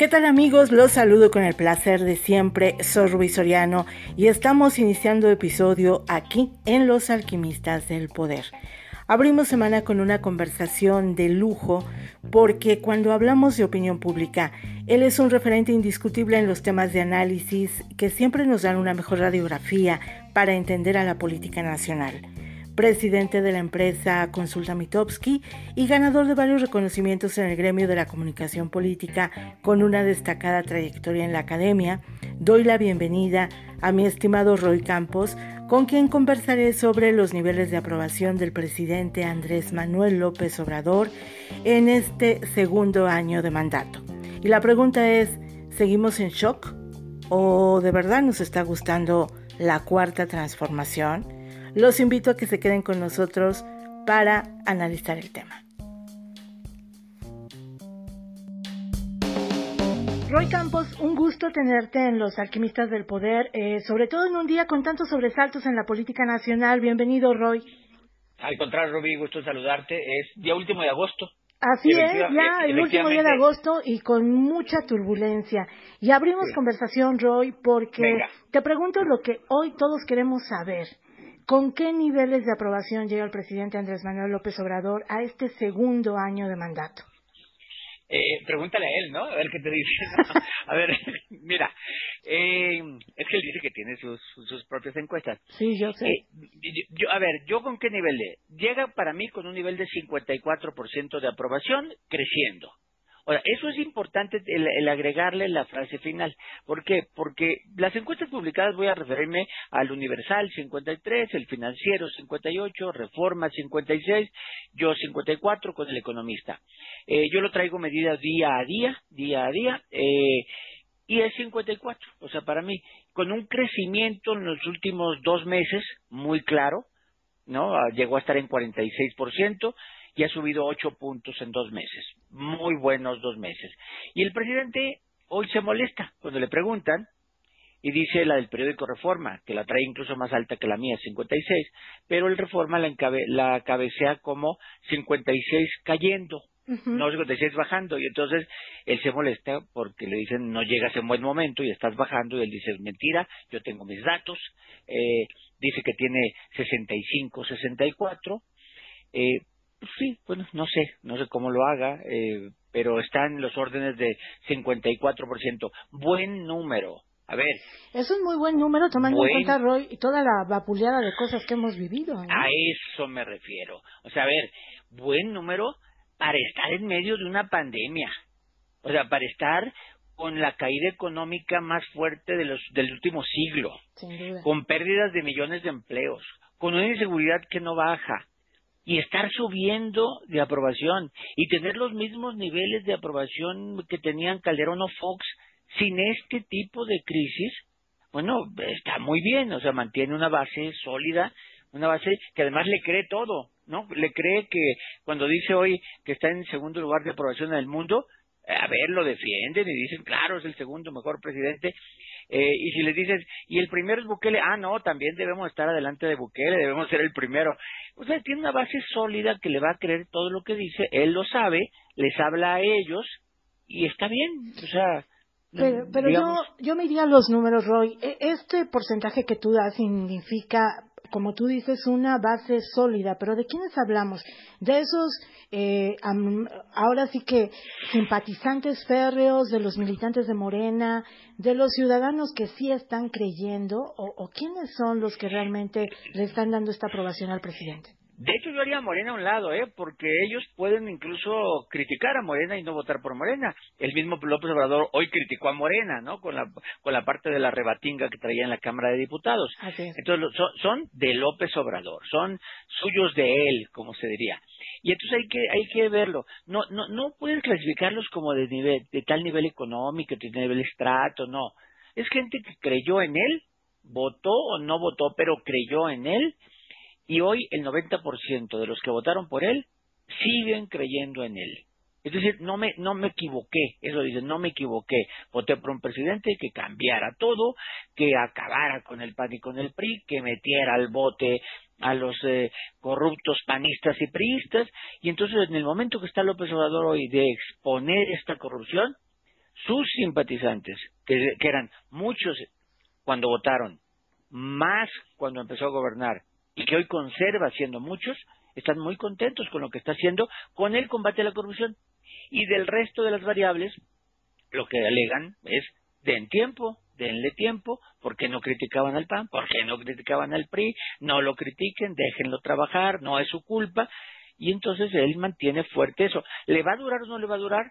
¿Qué tal amigos? Los saludo con el placer de siempre. Soy Rubí Soriano y estamos iniciando episodio aquí en Los Alquimistas del Poder. Abrimos semana con una conversación de lujo porque cuando hablamos de opinión pública, él es un referente indiscutible en los temas de análisis que siempre nos dan una mejor radiografía para entender a la política nacional presidente de la empresa Consulta Mitowski y ganador de varios reconocimientos en el gremio de la comunicación política con una destacada trayectoria en la academia, doy la bienvenida a mi estimado Roy Campos, con quien conversaré sobre los niveles de aprobación del presidente Andrés Manuel López Obrador en este segundo año de mandato. Y la pregunta es, ¿seguimos en shock? ¿O de verdad nos está gustando la cuarta transformación? Los invito a que se queden con nosotros para analizar el tema. Roy Campos, un gusto tenerte en Los Alquimistas del Poder, eh, sobre todo en un día con tantos sobresaltos en la política nacional. Bienvenido, Roy. Al contrario, Rubí, gusto saludarte. Es día último de agosto. Así es, ya el último día de agosto y con mucha turbulencia. Y abrimos conversación, Roy, porque te pregunto lo que hoy todos queremos saber. ¿Con qué niveles de aprobación llega el presidente Andrés Manuel López Obrador a este segundo año de mandato? Eh, pregúntale a él, ¿no? A ver qué te dice. a ver, mira, eh, es que él dice que tiene sus, sus propias encuestas. Sí, yo sé. Eh, yo, a ver, ¿yo con qué nivel? Llega para mí con un nivel de 54% de aprobación creciendo. Ahora, eso es importante el, agregarle la frase final. ¿Por qué? Porque las encuestas publicadas voy a referirme al Universal 53, el Financiero 58, Reforma 56, yo 54 con el Economista. Eh, yo lo traigo medidas día a día, día a día, eh, y es 54. O sea, para mí, con un crecimiento en los últimos dos meses muy claro, ¿no? Ah, llegó a estar en 46%, y ha subido ocho puntos en dos meses. Muy buenos dos meses. Y el presidente hoy se molesta cuando le preguntan y dice la del periódico Reforma, que la trae incluso más alta que la mía, 56, pero el Reforma la, la cabecea como 56 cayendo, no 56 bajando, y entonces él se molesta porque le dicen no llegas en buen momento y estás bajando, y él dice mentira, yo tengo mis datos, eh, dice que tiene 65, 64, eh, sí, bueno, no sé, no sé cómo lo haga, eh, pero está en los órdenes de 54%. Buen número. A ver. Es un muy buen número, tomando en cuenta, Roy, y toda la vapuleada de cosas que hemos vivido. A eso me refiero. O sea, a ver, buen número para estar en medio de una pandemia. O sea, para estar con la caída económica más fuerte de los, del último siglo. Con pérdidas de millones de empleos. Con una inseguridad que no baja y estar subiendo de aprobación y tener los mismos niveles de aprobación que tenían Calderón o Fox sin este tipo de crisis, bueno, está muy bien, o sea, mantiene una base sólida, una base que además le cree todo, ¿no? Le cree que cuando dice hoy que está en segundo lugar de aprobación en el mundo, a ver, lo defienden y dicen, claro, es el segundo mejor presidente. Eh, y si les dices, y el primero es Bukele, ah, no, también debemos estar adelante de Bukele, debemos ser el primero. O sea, tiene una base sólida que le va a creer todo lo que dice, él lo sabe, les habla a ellos y está bien. O sea, pero, pero yo, yo me iría a los números, Roy. E, este porcentaje que tú das significa como tú dices, una base sólida. Pero ¿de quiénes hablamos? De esos, eh, ahora sí que simpatizantes férreos, de los militantes de Morena, de los ciudadanos que sí están creyendo, o, o quiénes son los que realmente le están dando esta aprobación al presidente. De hecho, yo haría a Morena a un lado, ¿eh? Porque ellos pueden incluso criticar a Morena y no votar por Morena. El mismo López Obrador hoy criticó a Morena, ¿no? Con la, con la parte de la rebatinga que traía en la Cámara de Diputados. Entonces, son, son de López Obrador, son suyos de él, como se diría. Y entonces hay que, hay que verlo. No, no, no puedes clasificarlos como de nivel, de tal nivel económico, de nivel estrato, no. Es gente que creyó en él, votó o no votó, pero creyó en él y hoy el 90% de los que votaron por él siguen creyendo en él. Es decir, no me, no me equivoqué, eso dice, no me equivoqué. Voté por un presidente que cambiara todo, que acabara con el PAN y con el PRI, que metiera al bote a los eh, corruptos panistas y priistas. Y entonces, en el momento que está López Obrador hoy de exponer esta corrupción, sus simpatizantes, que, que eran muchos cuando votaron, más cuando empezó a gobernar, y que hoy conserva siendo muchos, están muy contentos con lo que está haciendo con el combate a la corrupción. Y del resto de las variables, lo que alegan es den tiempo, denle tiempo, porque no criticaban al PAN, porque no criticaban al PRI, no lo critiquen, déjenlo trabajar, no es su culpa, y entonces él mantiene fuerte eso. ¿Le va a durar o no le va a durar?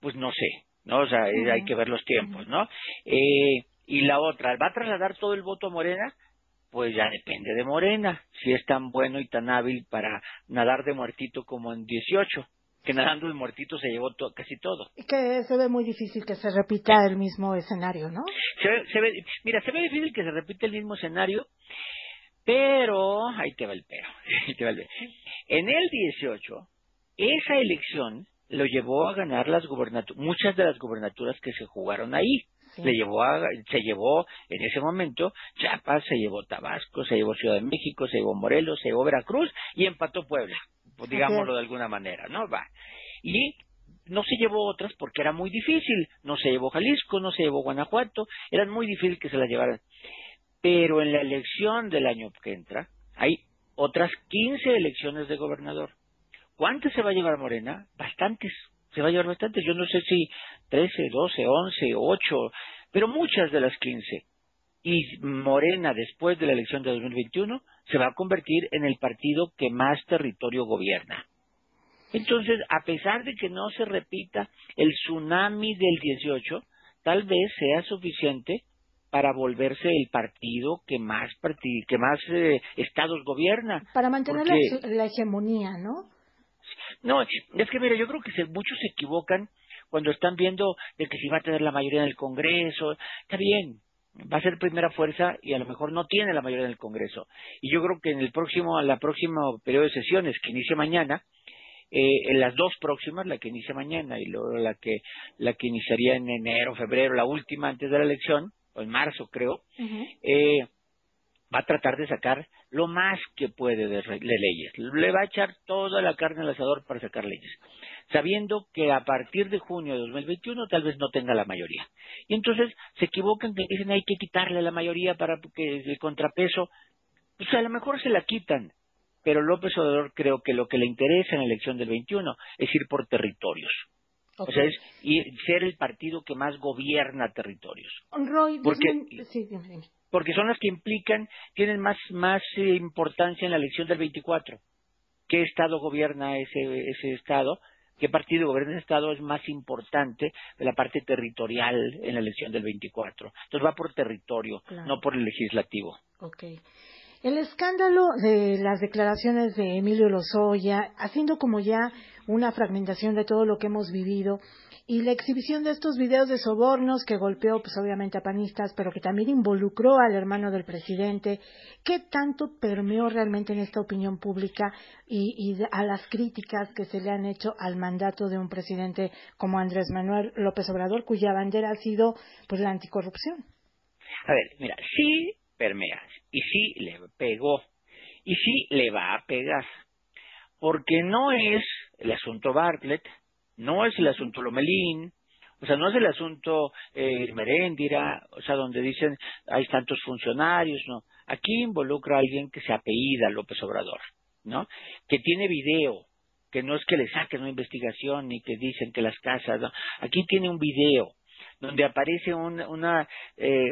Pues no sé, ¿no? O sea, hay que ver los tiempos, ¿no? Eh, y la otra, ¿va a trasladar todo el voto a Morena? Pues ya depende de Morena, si es tan bueno y tan hábil para nadar de muertito como en 18 que nadando el muertito se llevó casi todo. Y que se ve muy difícil que se repita el mismo escenario, ¿no? Se, ve, mira, se ve difícil que se repita el mismo escenario, pero, ahí te va el pero, En el 18, esa elección lo llevó a ganar las muchas de las gubernaturas que se jugaron ahí. Le llevó a, se llevó en ese momento Chiapas, se llevó Tabasco, se llevó Ciudad de México, se llevó Morelos, se llevó Veracruz y empató Puebla. Pues, digámoslo de alguna manera, ¿no? Va. Y no se llevó otras porque era muy difícil. No se llevó Jalisco, no se llevó Guanajuato, eran muy difícil que se las llevaran. Pero en la elección del año que entra hay otras 15 elecciones de gobernador. ¿Cuántas se va a llevar Morena? Bastantes. Se va a llevar bastantes. Yo no sé si 13, 12, 11, 8, pero muchas de las 15 y Morena después de la elección de 2021 se va a convertir en el partido que más territorio gobierna. Entonces, a pesar de que no se repita el tsunami del 18, tal vez sea suficiente para volverse el partido que más que más eh, estados gobierna. Para mantener la, hegemonía, ¿no? No, es que mira, yo creo que muchos se equivocan cuando están viendo de que si va a tener la mayoría en el Congreso. Está bien, va a ser primera fuerza y a lo mejor no tiene la mayoría del Congreso. Y yo creo que en el próximo, la próximo periodo de sesiones que inicia mañana, eh, en las dos próximas, la que inicia mañana y luego la que la que iniciaría en enero, febrero, la última antes de la elección, o en marzo creo, eh, va a tratar de sacar lo más que puede de, leyes. Le va a echar toda la carne al asador para sacar leyes sabiendo que a partir de junio de 2021 tal vez no tenga la mayoría. Y entonces se equivocan que dicen hay que quitarle la mayoría para que el contrapeso, pues a lo mejor se la quitan, pero López Obrador creo que lo que le interesa en la elección del 21 es ir por territorios. O sea, es ser el partido que más gobierna territorios. porque, porque son las que implican, tienen más, más eh, importancia en la elección del 24. ¿Qué estado gobierna ese, ese estado? qué partido gobierna el Estado es más importante de la parte territorial en la elección del 24. Entonces va por territorio, no por el legislativo. Okay. El escándalo de las declaraciones de Emilio Lozoya, haciendo como ya una fragmentación de todo lo que hemos vivido, y la exhibición de estos videos de sobornos que golpeó, pues obviamente a panistas, pero que también involucró al hermano del presidente, ¿qué tanto permeó realmente en esta opinión pública y, a las críticas que se le han hecho al mandato de un presidente como Andrés Manuel López Obrador, cuya bandera ha sido pues la anticorrupción? A ver, mira, sí permea, y sí le pegó, y sí le va a pegar, porque no es el asunto Bartlett, no es el asunto Lomelín, o sea, no es el asunto eh, Meréndira, o sea, donde dicen hay tantos funcionarios, no. Aquí involucra a alguien que se apellida López Obrador, ¿no? Que tiene video, que no es que le saquen una investigación ni que dicen que las casas, no. Aquí tiene un video donde aparece una, eh,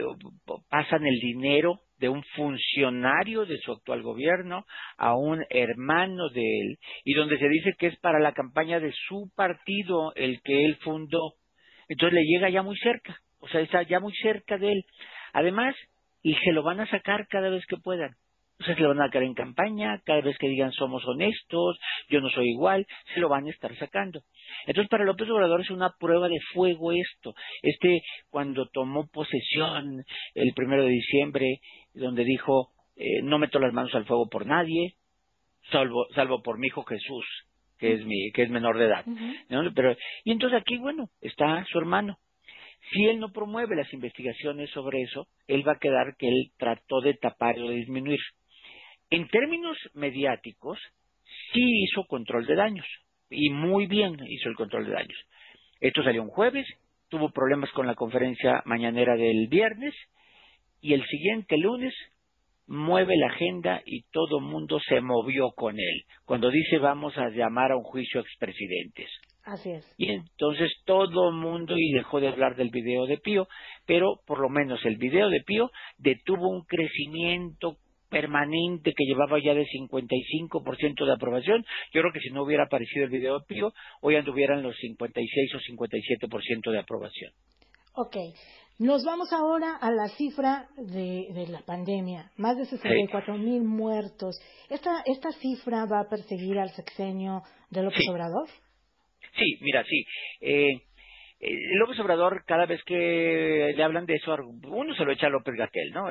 pasan el dinero de un funcionario de su actual gobierno a un hermano de él y donde se dice que es para la campaña de su partido el que él fundó. Entonces le llega ya muy cerca, o sea, está ya muy cerca de él. Además, y se lo van a sacar cada vez que puedan. Sea, se lo van a sacar en campaña, cada vez que digan somos honestos, yo no soy igual, se lo van a estar sacando. Entonces, para López Obrador es una prueba de fuego esto. Este, cuando tomó posesión el primero de diciembre, donde dijo, eh, no meto las manos al fuego por nadie, salvo, salvo por mi hijo Jesús, que es mi, que es menor de edad. Pero, y entonces aquí, bueno, está su hermano. Si él no promueve las investigaciones sobre eso, él va a quedar que él trató de tapar o de disminuir. En términos mediáticos, sí hizo control de daños y muy bien hizo el control de daños. Esto salió un jueves tuvo problemas con la conferencia mañanera del viernes y el siguiente lunes mueve la agenda y todo el mundo se movió con él cuando dice vamos a llamar a un juicio a expresidentes. Así es. Y entonces todo mundo y dejó de hablar del video de Pío, pero por lo menos el video de Pío detuvo un crecimiento permanente que llevaba ya de 55% de aprobación. Yo creo que si no hubiera aparecido el video de Pío, hoy anduvieran los 56 o 57% de aprobación. Ok. Nos vamos ahora a la cifra de, la pandemia, más de 64 mil muertos. ¿Esta, ¿Esta cifra va a perseguir al sexenio de López Obrador? Sí, mira, sí. Eh, eh, López Obrador, cada vez que le hablan de eso, uno se lo echa a López Gatel, ¿no?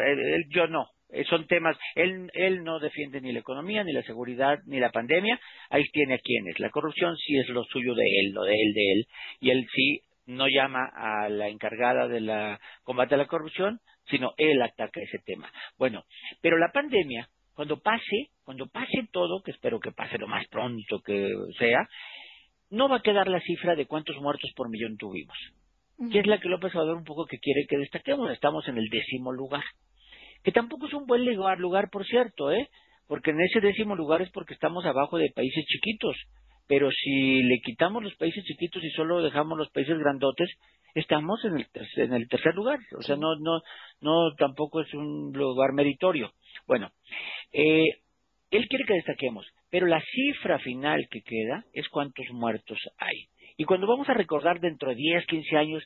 yo no. Eh, son temas, él, él no defiende ni la economía, ni la seguridad, ni la pandemia. Ahí tiene a quienes. La corrupción sí es lo suyo de él, lo de él, de él. Y él sí no llama a la encargada de la combate a la corrupción, sino él ataca ese tema. Bueno, pero la pandemia, cuando pase, cuando pase todo, que espero que pase lo más pronto que sea, no va a quedar la cifra de cuántos muertos por millón tuvimos, que es la que López Obrador un poco que quiere que destaquemos. Estamos en el décimo lugar, que tampoco es un buen lugar, lugar por cierto, ¿eh? Porque en ese décimo lugar es porque estamos abajo de países chiquitos, pero si le quitamos los países chiquitos y solo dejamos los países grandotes, estamos en el, en el tercer lugar, o sea, no, no, no, tampoco es un lugar meritorio. Bueno, eh, él quiere que destaquemos pero la cifra final que queda es cuántos muertos hay. Y cuando vamos a recordar dentro de 10, 15 años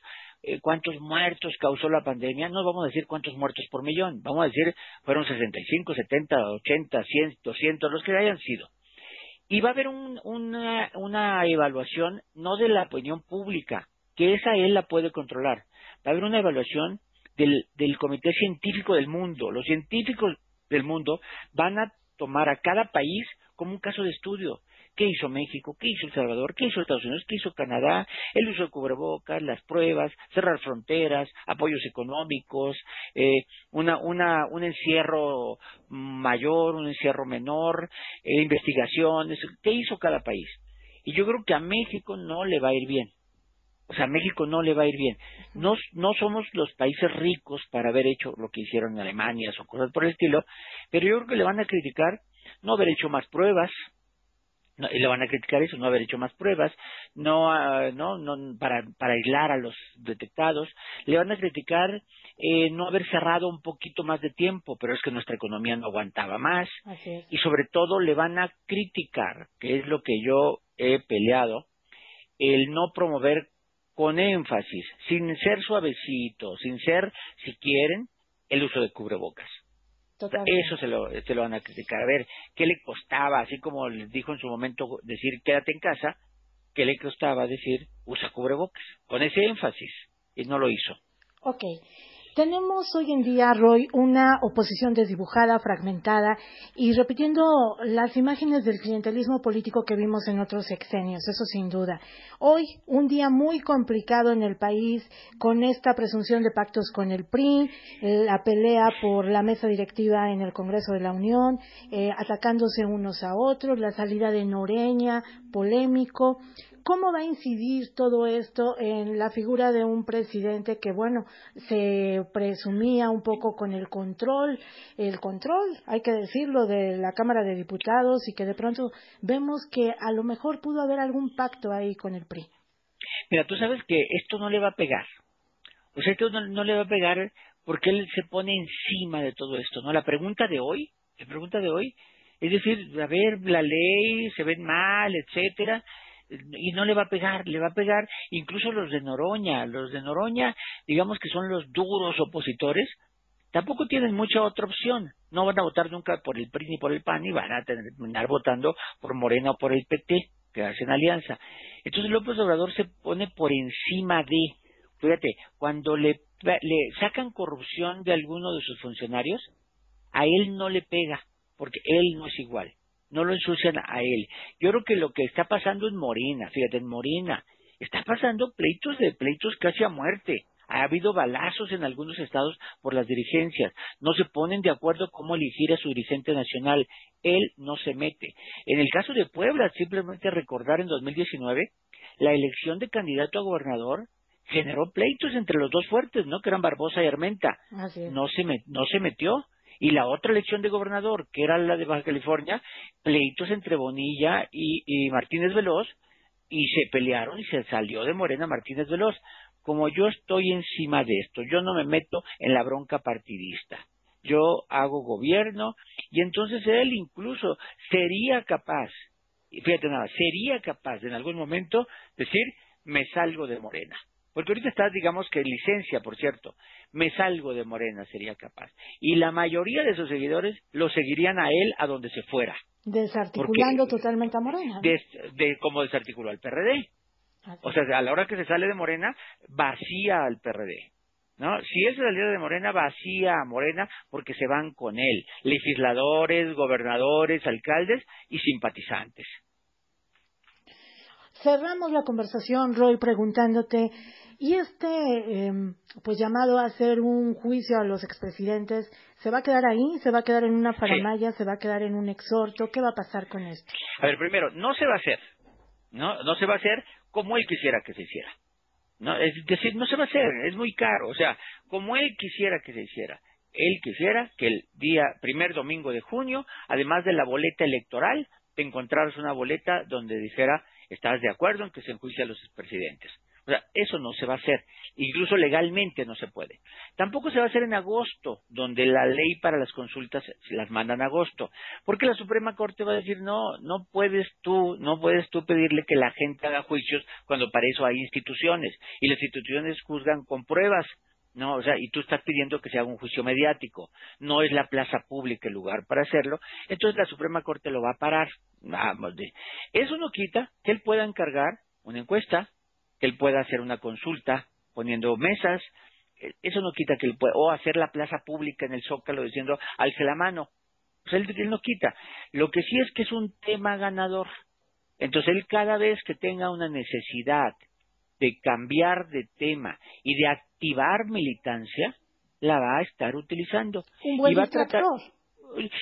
eh, cuántos muertos causó la pandemia, no vamos a decir cuántos muertos por millón, vamos a decir fueron 65, 70, 80, 100, 200, los que hayan sido. Y va a haber una, una evaluación no de la opinión pública, que esa él la puede controlar, va a haber una evaluación del, del Comité Científico del Mundo. Los científicos del mundo van a tomar a cada país como un caso de estudio. ¿Qué hizo México? ¿Qué hizo El Salvador? ¿Qué hizo Estados Unidos? ¿Qué hizo Canadá? El uso de cubrebocas, las pruebas, cerrar fronteras, apoyos económicos, eh, una, una, un encierro mayor, un encierro menor, eh, investigaciones. ¿Qué hizo cada país? Y yo creo que a México no le va a ir bien. O sea, a México no le va a ir bien. No, no somos los países ricos para haber hecho lo que hicieron en Alemania o cosas por el estilo, pero yo creo que le van a criticar no haber hecho más pruebas, y le van a criticar eso, no haber hecho más pruebas, no, ah, no, no para, para aislar a los detectados, le van a criticar eh, no haber cerrado un poquito más de tiempo, pero es que nuestra economía no aguantaba más, y sobre todo le van a criticar, que es lo que yo he peleado, el no promover con énfasis, sin ser suavecito, sin ser, si quieren, el uso de cubrebocas. Eso se lo, se lo van a criticar. A ver, ¿qué le costaba? Así como les dijo en su momento decir quédate en casa, ¿qué le costaba decir usa cubrebocas? Con ese énfasis. Y no lo hizo. Ok. Tenemos hoy en día, Roy, una oposición desdibujada, fragmentada y repitiendo las imágenes del clientelismo político que vimos en otros sexenios, eso sin duda. Hoy, un día muy complicado en el país con esta presunción de pactos con el PRI, la pelea por la mesa directiva en el Congreso de la Unión, eh, atacándose unos a otros, la salida de Noreña, polémico. ¿Cómo va a incidir todo esto en la figura de un presidente que, bueno, se presumía un poco con el control, el control, hay que decirlo, de la Cámara de Diputados y que de pronto vemos que a lo mejor pudo haber algún pacto ahí con el PRI? Mira, tú sabes que esto no le va a pegar. O sea, esto no, no le va a pegar porque él se pone encima de todo esto, ¿no? La pregunta de hoy, la pregunta de hoy, es decir, a ver, la ley se ve mal, etcétera, y no le va a pegar, le va a pegar incluso los de Noroña, los de Noroña, digamos que son los duros opositores, tampoco tienen mucha otra opción, no van a votar nunca por el PRI ni por el PAN y van a terminar votando por Morena o por el PT, que hacen alianza. Entonces López Obrador se pone por encima de, fíjate, cuando le, le sacan corrupción de alguno de sus funcionarios, a él no le pega, porque él no es igual no lo ensucian a él. Yo creo que lo que está pasando en Morena, fíjate, en Morena, está pasando pleitos de pleitos casi a muerte. Ha habido balazos en algunos estados por las dirigencias. No se ponen de acuerdo cómo elegir a su dirigente nacional. Él no se mete. En el caso de Puebla, simplemente recordar en 2019 la elección de candidato a gobernador generó pleitos entre los dos fuertes, ¿no? Que eran Barbosa y Armenta. No se no se metió. Y la otra elección de gobernador, que era la de Baja California, pleitos entre Bonilla y, Martínez Veloz, y se pelearon y se salió de Morena Martínez Veloz. Como yo estoy encima de esto, yo no me meto en la bronca partidista. Yo hago gobierno y entonces él incluso sería capaz, fíjate nada, sería capaz en algún momento decir, me salgo de Morena. Porque ahorita está, digamos que licencia, por cierto. Me salgo de Morena, sería capaz. Y la mayoría de sus seguidores lo seguirían a él a donde se fuera. Desarticulando totalmente a Morena. De, como desarticuló al PRD. O sea, a la hora que se sale de Morena, vacía al PRD. ¿No? Si él se saliera de Morena, vacía a Morena porque se van con él. Legisladores, gobernadores, alcaldes y simpatizantes. Cerramos la conversación, Roy, preguntándote y este, em, pues llamado a hacer un juicio a los expresidentes, ¿se va a quedar ahí? ¿Se va a quedar en una faramaya? ¿Se va a quedar en un exhorto? ¿Qué va a pasar con esto? A ver, primero, no se va a hacer, ¿no? No se va a hacer como él quisiera que se hiciera. ¿no? Es decir, no se va a hacer, es muy caro, o sea, como él quisiera que se hiciera. Él quisiera que el día primer domingo de junio, además de la boleta electoral, te encontraras una boleta donde dijera, estás de acuerdo en que se enjuicie a los expresidentes. O sea, eso no se va a hacer. Incluso legalmente no se puede. Tampoco se va a hacer en agosto, donde la ley para las consultas las mandan en agosto. Porque la Suprema Corte va a decir, no, no puedes tú, no puedes tú pedirle que la gente haga juicios cuando para eso hay instituciones. Y las instituciones juzgan con pruebas. No, o sea, y tú estás pidiendo que se haga un juicio mediático. No es la plaza pública el lugar para hacerlo. Entonces la Suprema Corte lo va a parar. Vamos, de. Eso no quita que él pueda encargar una encuesta que él pueda hacer una consulta poniendo mesas, eh, eso no quita que él pueda, o hacer la plaza pública en el Zócalo diciendo, alce la mano. Pues él, él no quita. Lo que sí es que es un tema ganador. Entonces él cada vez que tenga una necesidad de cambiar de tema y de activar militancia, la va a estar utilizando. Un buen y va a tratar,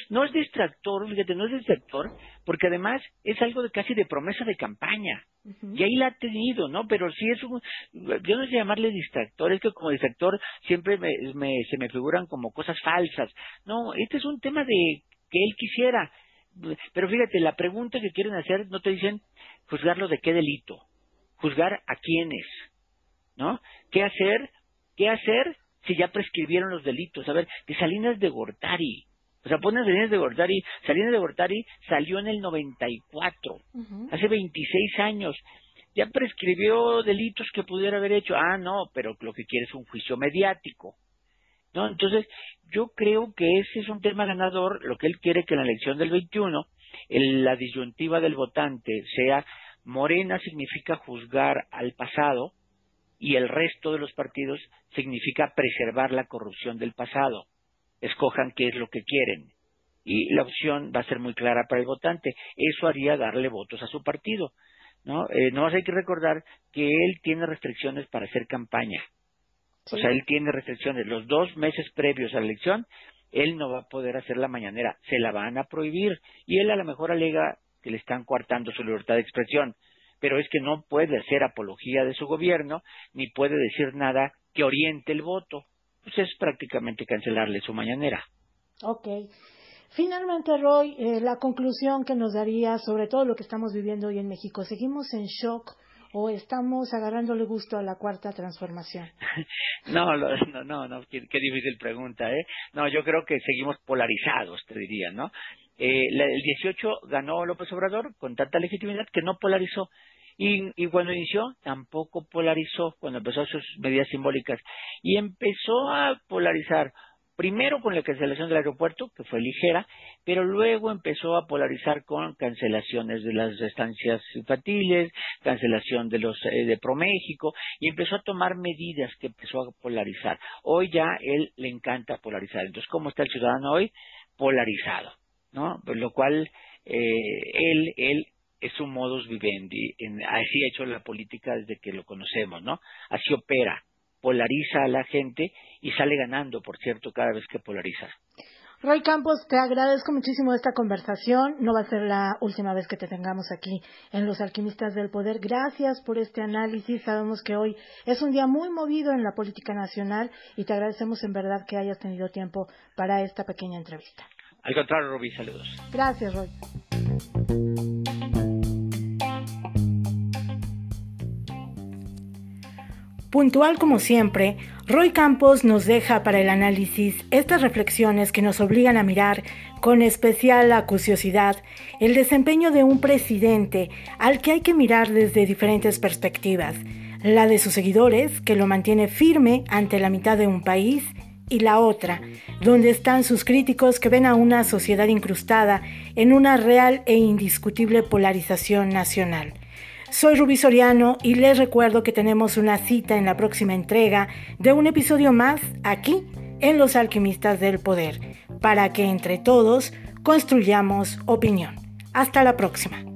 no es distractor, fíjate, no es distractor, porque además es algo de casi de promesa de campaña. Y ahí la ha tenido, ¿no? Pero sí es un, yo no sé llamarle distractor, es que como distractor siempre me, se me figuran como cosas falsas. No, este es un tema de que él quisiera. Pero fíjate, la pregunta que quieren hacer no te dicen juzgarlo de qué delito, juzgar a quiénes, ¿no? ¿Qué hacer? ¿Qué hacer si ya prescribieron los delitos? A ver, de Salinas de Gortari, o sea, ponen Salinas de Gortari. Salinas de Gortari salió en el 94, hace 26 años. Ya prescribió delitos que pudiera haber hecho. Ah, no, pero lo que quiere es un juicio mediático. ¿No? Entonces, yo creo que ese es un tema ganador. Lo que él quiere que en la elección del 21, la disyuntiva del votante sea Morena significa juzgar al pasado y el resto de los partidos significa preservar la corrupción del pasado escojan qué es lo que quieren. Y la opción va a ser muy clara para el votante. Eso haría darle votos a su partido. ¿no? Eh, no hay que recordar que él tiene restricciones para hacer campaña. O sea, él tiene restricciones. Los dos meses previos a la elección, él no va a poder hacer la mañanera. Se la van a prohibir. Y él a lo mejor alega que le están coartando su libertad de expresión. Pero es que no puede hacer apología de su gobierno, ni puede decir nada que oriente el voto pues es prácticamente cancelarle su mañanera. Ok. Finalmente, Roy, eh, la conclusión que nos daría sobre todo lo que estamos viviendo hoy en México. ¿Seguimos en shock o estamos agarrándole gusto a la cuarta transformación? no, no, no, no qué, difícil pregunta, ¿eh? No, yo creo que seguimos polarizados, te diría, ¿no? Eh, el 18 ganó López Obrador con tanta legitimidad que no polarizó. Y, y, cuando inició, tampoco polarizó, cuando empezó sus medidas simbólicas. Y empezó a polarizar, primero con la cancelación del aeropuerto, que fue ligera, pero luego empezó a polarizar con cancelaciones de las estancias infantiles, cancelación de los eh, de ProMéxico, y empezó a tomar medidas que empezó a polarizar. Hoy ya él le encanta polarizar. Entonces, ¿cómo está el ciudadano hoy? Polarizado, ¿no? Pues lo cual eh, él, él es un modus vivendi, así ha hecho la política desde que lo conocemos, ¿no? Así opera, polariza a la gente y sale ganando, por cierto, cada vez que polariza. Roy Campos, te agradezco muchísimo esta conversación. No va a ser la última vez que te tengamos aquí en Los Alquimistas del Poder. Gracias por este análisis. Sabemos que hoy es un día muy movido en la política nacional y te agradecemos en verdad que hayas tenido tiempo para esta pequeña entrevista. Al contrario, Rubí, saludos. Gracias, Roy. Puntual como siempre, Roy Campos nos deja para el análisis estas reflexiones que nos obligan a mirar con especial acuciosidad el desempeño de un presidente al que hay que mirar desde diferentes perspectivas, la de sus seguidores, que lo mantiene firme ante la mitad de un país, y la otra, donde están sus críticos que ven a una sociedad incrustada en una real e indiscutible polarización nacional. Soy Rubí Soriano y les recuerdo que tenemos una cita en la próxima entrega de un episodio más aquí en Los Alquimistas del Poder, para que entre todos construyamos opinión. Hasta la próxima.